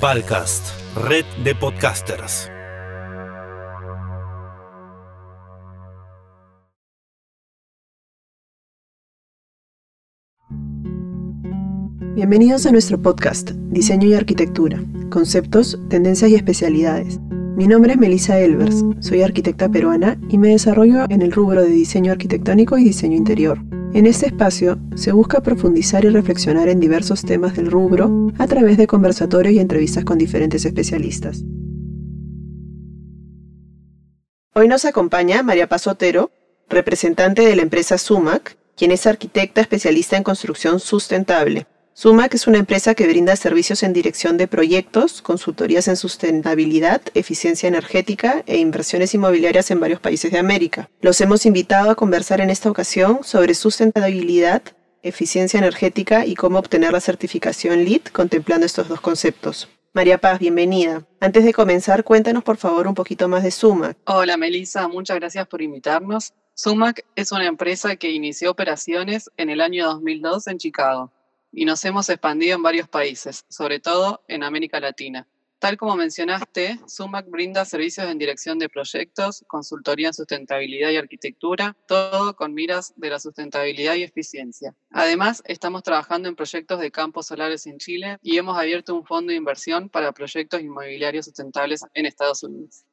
Palcast, red de podcasters. Bienvenidos a nuestro podcast, Diseño y Arquitectura, Conceptos, Tendencias y Especialidades. Mi nombre es Melissa Elvers, soy arquitecta peruana y me desarrollo en el rubro de diseño arquitectónico y diseño interior. En este espacio se busca profundizar y reflexionar en diversos temas del rubro a través de conversatorios y entrevistas con diferentes especialistas. Hoy nos acompaña María Paz Otero, representante de la empresa Sumac, quien es arquitecta especialista en construcción sustentable. Sumac es una empresa que brinda servicios en dirección de proyectos, consultorías en sustentabilidad, eficiencia energética e inversiones inmobiliarias en varios países de América. Los hemos invitado a conversar en esta ocasión sobre sustentabilidad, eficiencia energética y cómo obtener la certificación LEED contemplando estos dos conceptos. María Paz, bienvenida. Antes de comenzar, cuéntanos por favor un poquito más de Sumac. Hola Melissa, muchas gracias por invitarnos. Sumac es una empresa que inició operaciones en el año 2002 en Chicago y nos hemos expandido en varios países, sobre todo en América Latina. Tal como mencionaste, SUMAC brinda servicios en dirección de proyectos, consultoría en sustentabilidad y arquitectura, todo con miras de la sustentabilidad y eficiencia. Además, estamos trabajando en proyectos de campos solares en Chile y hemos abierto un fondo de inversión para proyectos inmobiliarios sustentables en Estados Unidos.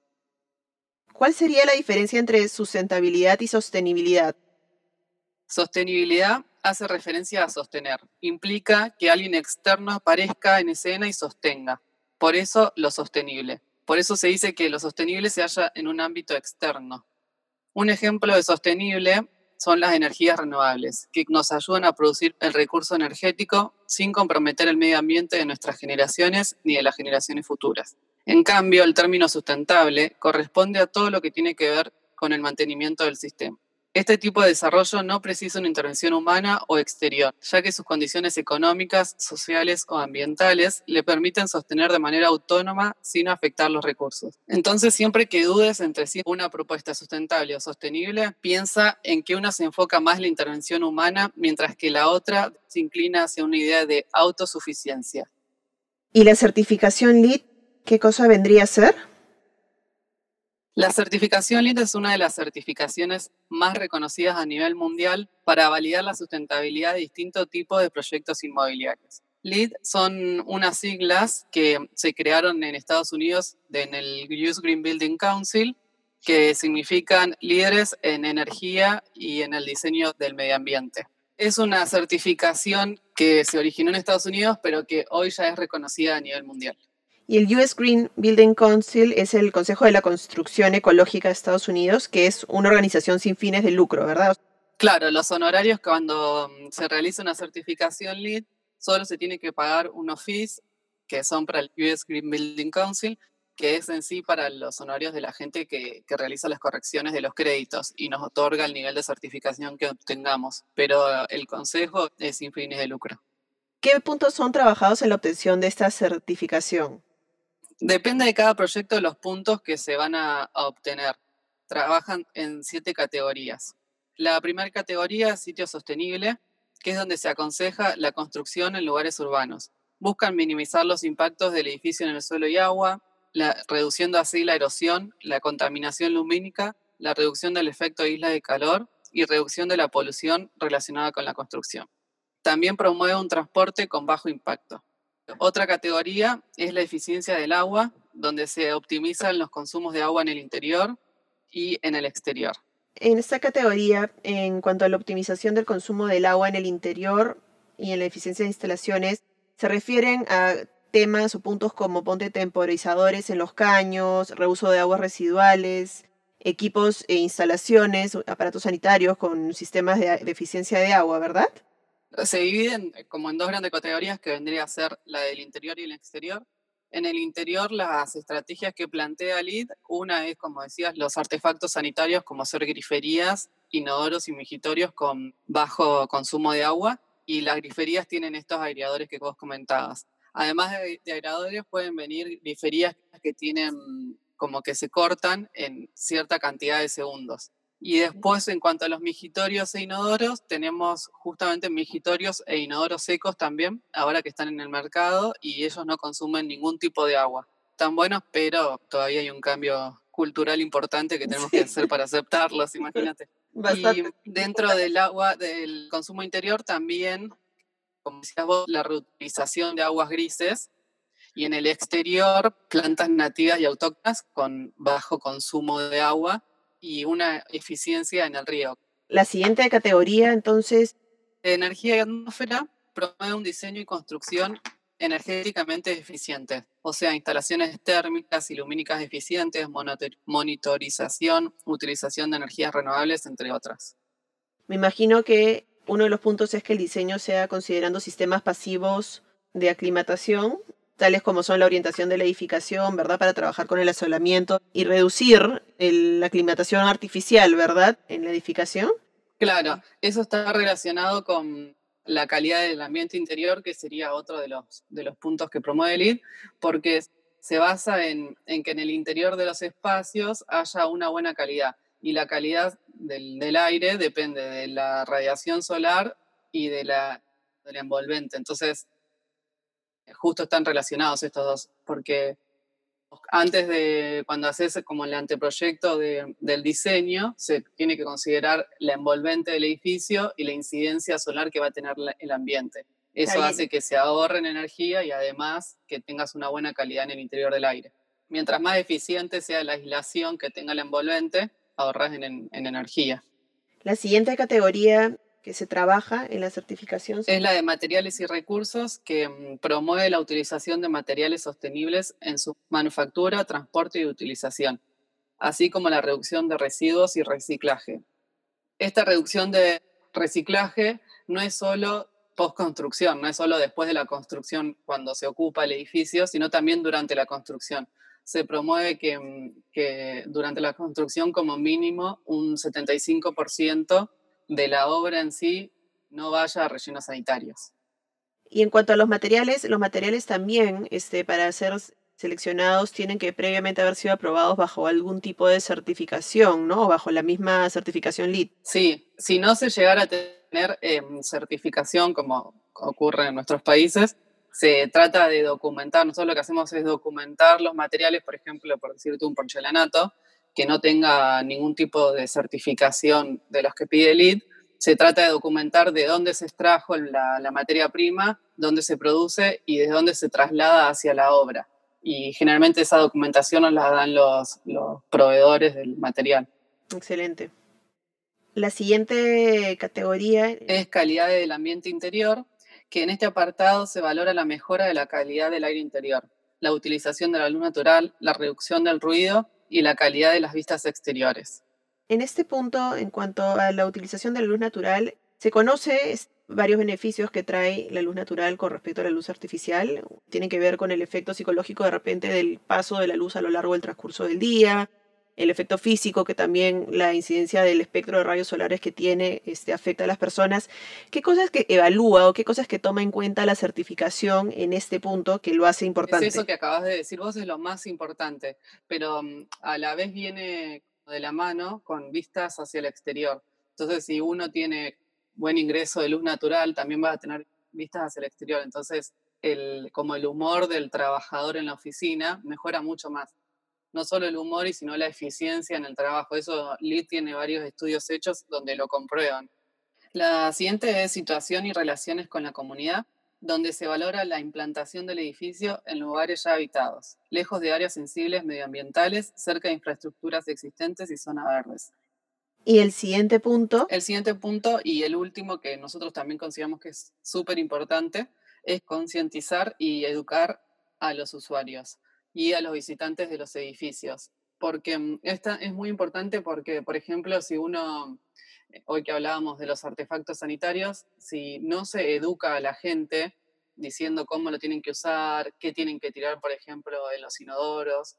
¿Cuál sería la diferencia entre sustentabilidad y sostenibilidad? Sostenibilidad hace referencia a sostener. Implica que alguien externo aparezca en escena y sostenga. Por eso lo sostenible. Por eso se dice que lo sostenible se halla en un ámbito externo. Un ejemplo de sostenible son las energías renovables, que nos ayudan a producir el recurso energético sin comprometer el medio ambiente de nuestras generaciones ni de las generaciones futuras. En cambio, el término sustentable corresponde a todo lo que tiene que ver con el mantenimiento del sistema. Este tipo de desarrollo no precisa una intervención humana o exterior, ya que sus condiciones económicas, sociales o ambientales le permiten sostener de manera autónoma sin afectar los recursos. Entonces, siempre que dudes entre si una propuesta sustentable o sostenible, piensa en que una se enfoca más en la intervención humana, mientras que la otra se inclina hacia una idea de autosuficiencia. ¿Y la certificación LEED qué cosa vendría a ser? La certificación LEED es una de las certificaciones más reconocidas a nivel mundial para validar la sustentabilidad de distintos tipos de proyectos inmobiliarios. LEED son unas siglas que se crearon en Estados Unidos en el US Green Building Council, que significan líderes en energía y en el diseño del medio ambiente. Es una certificación que se originó en Estados Unidos, pero que hoy ya es reconocida a nivel mundial. Y el US Green Building Council es el Consejo de la Construcción Ecológica de Estados Unidos, que es una organización sin fines de lucro, ¿verdad? Claro, los honorarios cuando mm, se realiza una certificación LEED, solo se tiene que pagar unos fees que son para el US Green Building Council, que es en sí para los honorarios de la gente que, que, realiza las correcciones de los créditos y nos otorga el nivel de certificación que obtengamos. Pero el consejo es sin fines de lucro. ¿Qué puntos son trabajados en la obtención de esta certificación? Depende de cada proyecto los puntos que se van a, obtener. Trabajan en siete categorías. La primera categoría es sitio sostenible, que es donde se aconseja la construcción en lugares urbanos. Buscan minimizar los impactos del edificio en el suelo y agua, reduciendo así la erosión, la contaminación lumínica, la reducción del efecto isla de calor y reducción de la polución relacionada con la construcción. También promueve un transporte con bajo impacto. Otra categoría es la eficiencia del agua, donde se optimizan los consumos de agua en el interior y en el exterior. En esta categoría, en cuanto a la optimización del consumo del agua en el interior y en la eficiencia de instalaciones, se refieren a temas o puntos como ponte temporizadores en los caños, reuso de aguas residuales, equipos e instalaciones, aparatos sanitarios con sistemas de, de eficiencia de agua, ¿verdad? Se dividen eh, como en dos grandes categorías que vendría a ser la del interior y el exterior. En el interior, las estrategias que plantea LID, una es, como decías, los artefactos sanitarios como ser griferías, inodoros y migitorios con bajo consumo de agua, y las griferías tienen estos aireadores que vos comentabas. Además de, de aireadores pueden venir griferías que tienen como que se cortan en cierta cantidad de segundos. Y después, en cuanto a los migitorios e inodoros, tenemos justamente migitorios e inodoros secos también, ahora que están en el mercado y ellos no consumen ningún tipo de agua. Están buenos, pero todavía hay un cambio cultural importante que tenemos que hacer para aceptarlos, imagínate. Y dentro del agua, del consumo interior también, como decías vos, la reutilización de aguas grises y en el exterior plantas nativas y autóctonas con bajo consumo de agua y una eficiencia en el río. La siguiente categoría, entonces. Energía y atmósfera promueve un diseño y construcción energéticamente eficientes, o sea, instalaciones térmicas y lumínicas eficientes, monitorización, utilización de energías renovables, entre otras. Me imagino que uno de los puntos es que el diseño sea considerando sistemas pasivos de aclimatación tales como son la orientación de la edificación, ¿verdad? Para trabajar con el asolamiento y reducir la aclimatación artificial, ¿verdad? En la edificación. Claro, eso está relacionado con la calidad del ambiente interior, que sería otro de los, de los puntos que promueve el ID, porque se basa en, que en el interior de los espacios haya una buena calidad. Y la calidad del, del aire depende de la radiación solar y de la, de la envolvente. Entonces, justo están relacionados estos dos, porque antes de cuando haces como el anteproyecto del diseño, se tiene que considerar la envolvente del edificio y la incidencia solar que va a tener el ambiente. Eso hace que se ahorren energía y además que tengas una buena calidad en el interior del aire. Mientras más eficiente sea la aislación que tenga la envolvente, ahorras en energía. La siguiente categoría que se trabaja en la certificación? Es la de materiales y recursos que mm, promueve la utilización de materiales sostenibles en su manufactura, transporte y utilización, así como la reducción de residuos y reciclaje. Esta reducción de reciclaje no es solo postconstrucción, no es solo después de la construcción cuando se ocupa el edificio, sino también durante la construcción. Se promueve que, mm, que durante la construcción como mínimo un 75% de la obra en sí no vaya a rellenos sanitarios. Y en cuanto a los materiales, los materiales también, este, para ser seleccionados, tienen que previamente haber sido aprobados bajo algún tipo de certificación, ¿no? O bajo la misma certificación LEED. Sí, si no se llegara a tener em, certificación, como ocurre en nuestros países, se trata de documentar, nosotros lo que hacemos es documentar los materiales, por ejemplo, por decirte un porcelanato, que no tenga ningún tipo de certificación de los que pide el ID. Se trata de documentar de dónde se extrajo la, materia prima, dónde se produce y de dónde se traslada hacia la obra. Y generalmente esa documentación nos la dan los, los proveedores del material. Excelente. La siguiente categoría es calidad del ambiente interior, que en este apartado se valora la mejora de la calidad del aire interior, la utilización de la luz natural, la reducción del ruido y la calidad de las vistas exteriores. En este punto, en cuanto a la utilización de la luz natural, se conoce varios beneficios que trae la luz natural con respecto a la luz artificial. Tienen que ver con el efecto psicológico de repente del paso de la luz a lo largo del transcurso del día, el efecto físico que también la incidencia del espectro de rayos solares que tiene este, afecta a las personas. ¿Qué cosas que evalúa o qué cosas que toma en cuenta la certificación en este punto que lo hace importante? eso que acabas de decir vos es lo más importante, pero mm, a la vez viene de la mano con vistas hacia el exterior. Entonces, si uno tiene buen ingreso de luz natural, también va a tener vistas hacia el exterior. Entonces, el, como el humor del trabajador en la oficina mejora mucho más no solo el humor, y sino la eficiencia en el trabajo. Eso Lee tiene varios estudios hechos donde lo comprueban. La siguiente es situación y relaciones con la comunidad, donde se valora la implantación del edificio en lugares ya habitados, lejos de áreas sensibles medioambientales, cerca de infraestructuras existentes y zonas verdes. Y el siguiente punto. El siguiente punto y el último que nosotros también consideramos que es súper importante es concientizar y educar a los usuarios y a los visitantes de los edificios. Porque mm, esta es muy importante porque, por ejemplo, si uno, eh, hoy que hablábamos de los artefactos sanitarios, si no se educa a la gente diciendo cómo lo tienen que usar, qué tienen que tirar, por ejemplo, en los inodoros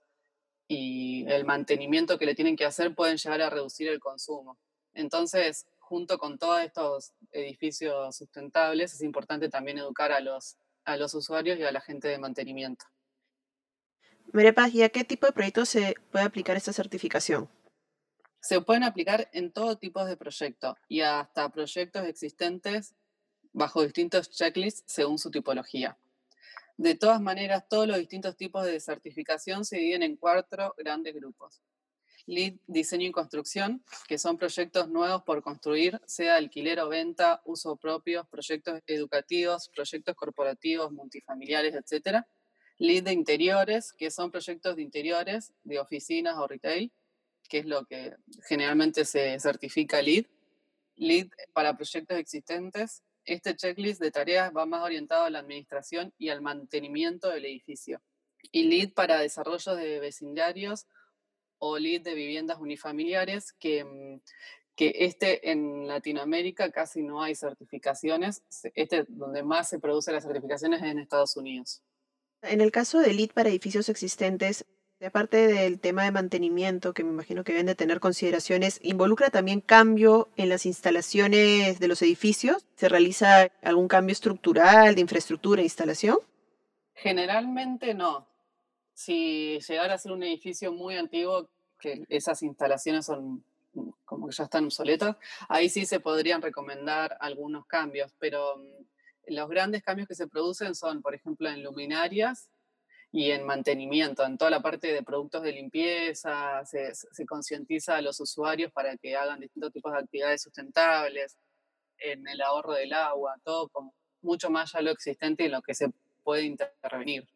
y el mantenimiento que le tienen que hacer, pueden llegar a reducir el consumo. Entonces, junto con todos estos edificios sustentables, es importante también educar a los, a los usuarios y a la gente de mantenimiento. María Paz, ¿y a qué tipo de proyectos se puede aplicar esta certificación? Se pueden aplicar en todo tipo de proyectos y hasta proyectos existentes bajo distintos checklists según su tipología. De todas maneras, todos los distintos tipos de certificación se dividen en cuatro grandes grupos. Lead Diseño y Construcción, que son proyectos nuevos por construir, sea alquiler o venta, uso propio, proyectos educativos, proyectos corporativos, multifamiliares, etc. Lead de Interiores, que son proyectos de interiores, de oficinas o retail, que es lo que generalmente se certifica Lead. Lead para proyectos existentes. Este checklist de tareas va más orientado a la administración y al mantenimiento del edificio. Y Lead para desarrollo de vecindarios o lead de viviendas unifamiliares, que, mm, que este en Latinoamérica casi no hay certificaciones. Este donde más se produce las certificaciones es en Estados Unidos. En el caso de lead para edificios existentes, aparte del tema de mantenimiento, que me imagino que deben de tener consideraciones, ¿involucra también cambio en las instalaciones de los edificios? ¿Se realiza algún cambio estructural, de infraestructura e instalación? Generalmente no si llegara a ser un edificio muy antiguo, que esas instalaciones son como que ya están obsoletas, ahí sí se podrían recomendar algunos cambios, pero mm, los grandes cambios que se producen son, por ejemplo, en luminarias y en mantenimiento, en toda la parte de productos de limpieza, se, se concientiza a los usuarios para que hagan distintos tipos de actividades sustentables, en el ahorro del agua, todo como mucho más ya lo existente y en lo que se puede intervenir.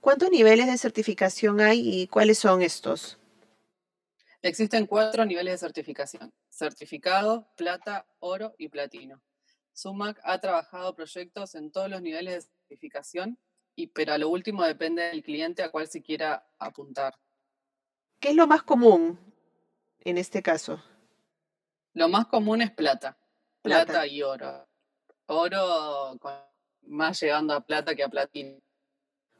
¿Cuántos niveles de certificación hay y cuáles son estos? Existen cuatro niveles de certificación. Certificado, plata, oro y platino. SUMAC ha trabajado proyectos en todos los niveles de certificación, y, pero a lo último depende del cliente a cuál se quiera apuntar. ¿Qué es lo más común en este caso? Lo más común es plata. Plata, y oro. Oro más llegando a plata que a platino.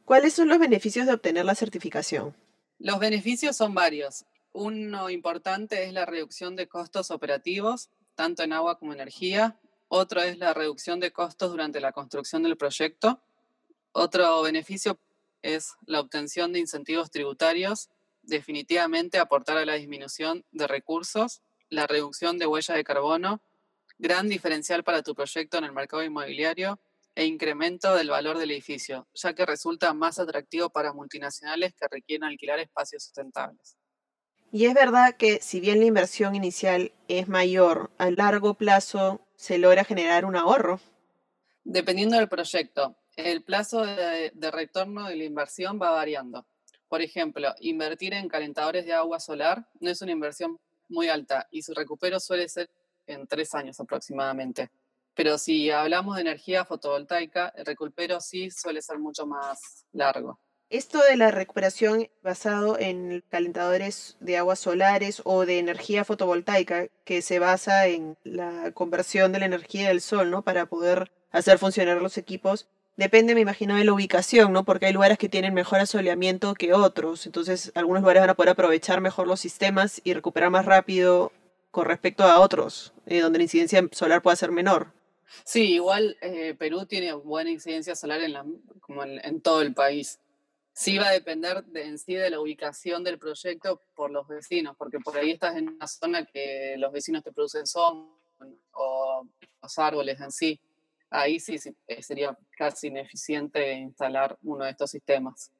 ¿Cuáles son los beneficios de obtener la certificación? Los beneficios son varios. Uno importante es la reducción de costos operativos, tanto en agua como energía. Otro es la reducción de costos durante la construcción del proyecto. Otro beneficio es la obtención de incentivos tributarios, definitivamente aportar a la disminución de recursos, la reducción de huella de carbono, gran diferencial para tu proyecto en el mercado inmobiliario e incremento del valor del edificio, ya que resulta más atractivo para multinacionales que requieren alquilar espacios sustentables. Y es verdad que si bien la inversión inicial es mayor, a largo plazo se logra generar un ahorro. Dependiendo del proyecto, el plazo de, retorno de la inversión va variando. Por ejemplo, invertir en calentadores de agua solar no es una inversión muy alta y su recupero suele ser en tres años aproximadamente. Pero si hablamos de energía fotovoltaica, el recupero sí suele ser mucho más largo. Esto de la recuperación basado en calentadores de aguas solares o de energía fotovoltaica, que se basa en la conversión de la energía del sol, ¿no? Para poder hacer funcionar los equipos, depende, me imagino, de la ubicación, ¿no? Porque hay lugares que tienen mejor asoleamiento que otros. Entonces, algunos lugares van a poder aprovechar mejor los sistemas y recuperar más rápido con respecto a otros, eh, donde la incidencia solar pueda ser menor. Sí, igual eh, Perú tiene buena incidencia solar en, la, como en, todo el país. Sí va a depender de, en sí de la ubicación del proyecto por los vecinos, porque por ahí estás en una zona que los vecinos te producen son o los árboles en sí. Ahí sí, sí eh, sería casi ineficiente instalar uno de estos sistemas.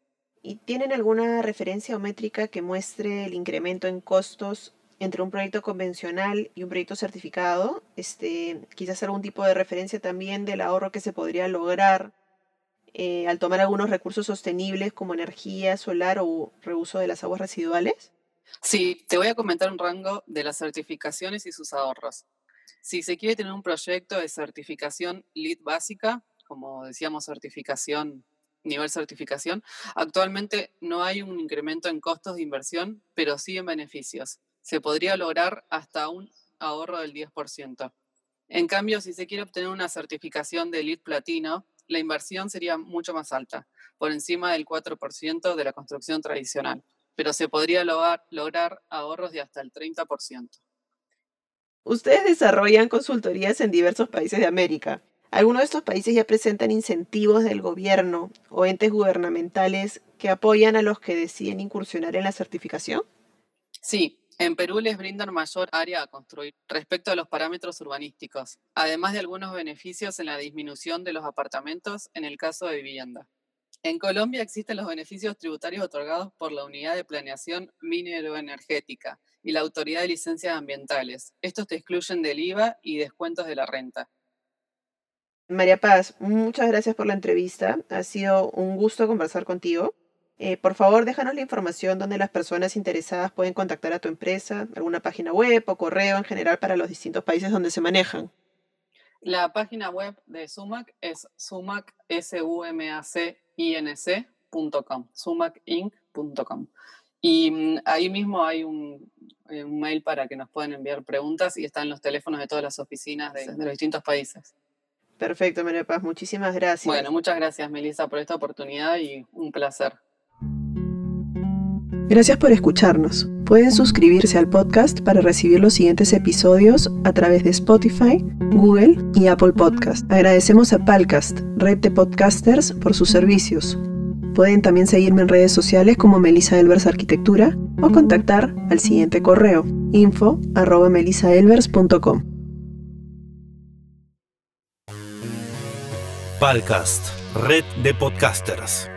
¿Y tienen alguna referencia o métrica que muestre el incremento en costos entre un proyecto convencional y un proyecto certificado, este, quizás algún tipo de referencia también del ahorro que se podría lograr eh, al tomar algunos recursos sostenibles como energía solar o reuso de las aguas residuales? Sí, te voy a comentar un rango de las certificaciones y sus ahorros. Si se quiere tener un proyecto de certificación LEED básica, como decíamos, certificación, nivel certificación, actualmente no hay un incremento en costos de inversión, pero sí en beneficios se podría lograr hasta un ahorro del 10%. En cambio, si se quiere obtener una certificación de Elite Platino, la inversión sería mucho más alta, por encima del 4% de la construcción tradicional, pero se podría lograr, lograr ahorros de hasta el 30%. Ustedes desarrollan consultorías en diversos países de América. ¿Algunos de estos países ya presentan incentivos del gobierno o entes gubernamentales que apoyan a los que deciden incursionar en la certificación? Sí, En Perú les brindan mayor área a construir respecto a los parámetros urbanísticos, además de algunos beneficios en la disminución de los apartamentos en el caso de vivienda. En Colombia existen los beneficios tributarios otorgados por la Unidad de Planeación Mineroenergética y la Autoridad de Licencias Ambientales. Estos te excluyen del IVA y descuentos de la renta. María Paz, muchas gracias por la entrevista. Ha sido un gusto conversar contigo. Eh, por favor, déjanos la información donde las personas interesadas pueden contactar a tu empresa, alguna página web o correo en general para los distintos países donde se manejan. La página web de Sumac es sumac, sumacinc.com, Y mm, ahí mismo hay un, eh, un, mail para que nos puedan enviar preguntas y están los teléfonos de todas las oficinas de, de los distintos países. Perfecto, María Paz, muchísimas gracias. Bueno, muchas gracias, Melissa, por esta oportunidad y un placer. Gracias por escucharnos. Pueden suscribirse al podcast para recibir los siguientes episodios a través de Spotify, Google y Apple Podcast. Agradecemos a Palcast, red de podcasters, por sus servicios. Pueden también seguirme en redes sociales como Melissa Elvers Arquitectura o contactar al siguiente correo info Palcast, red de podcasters.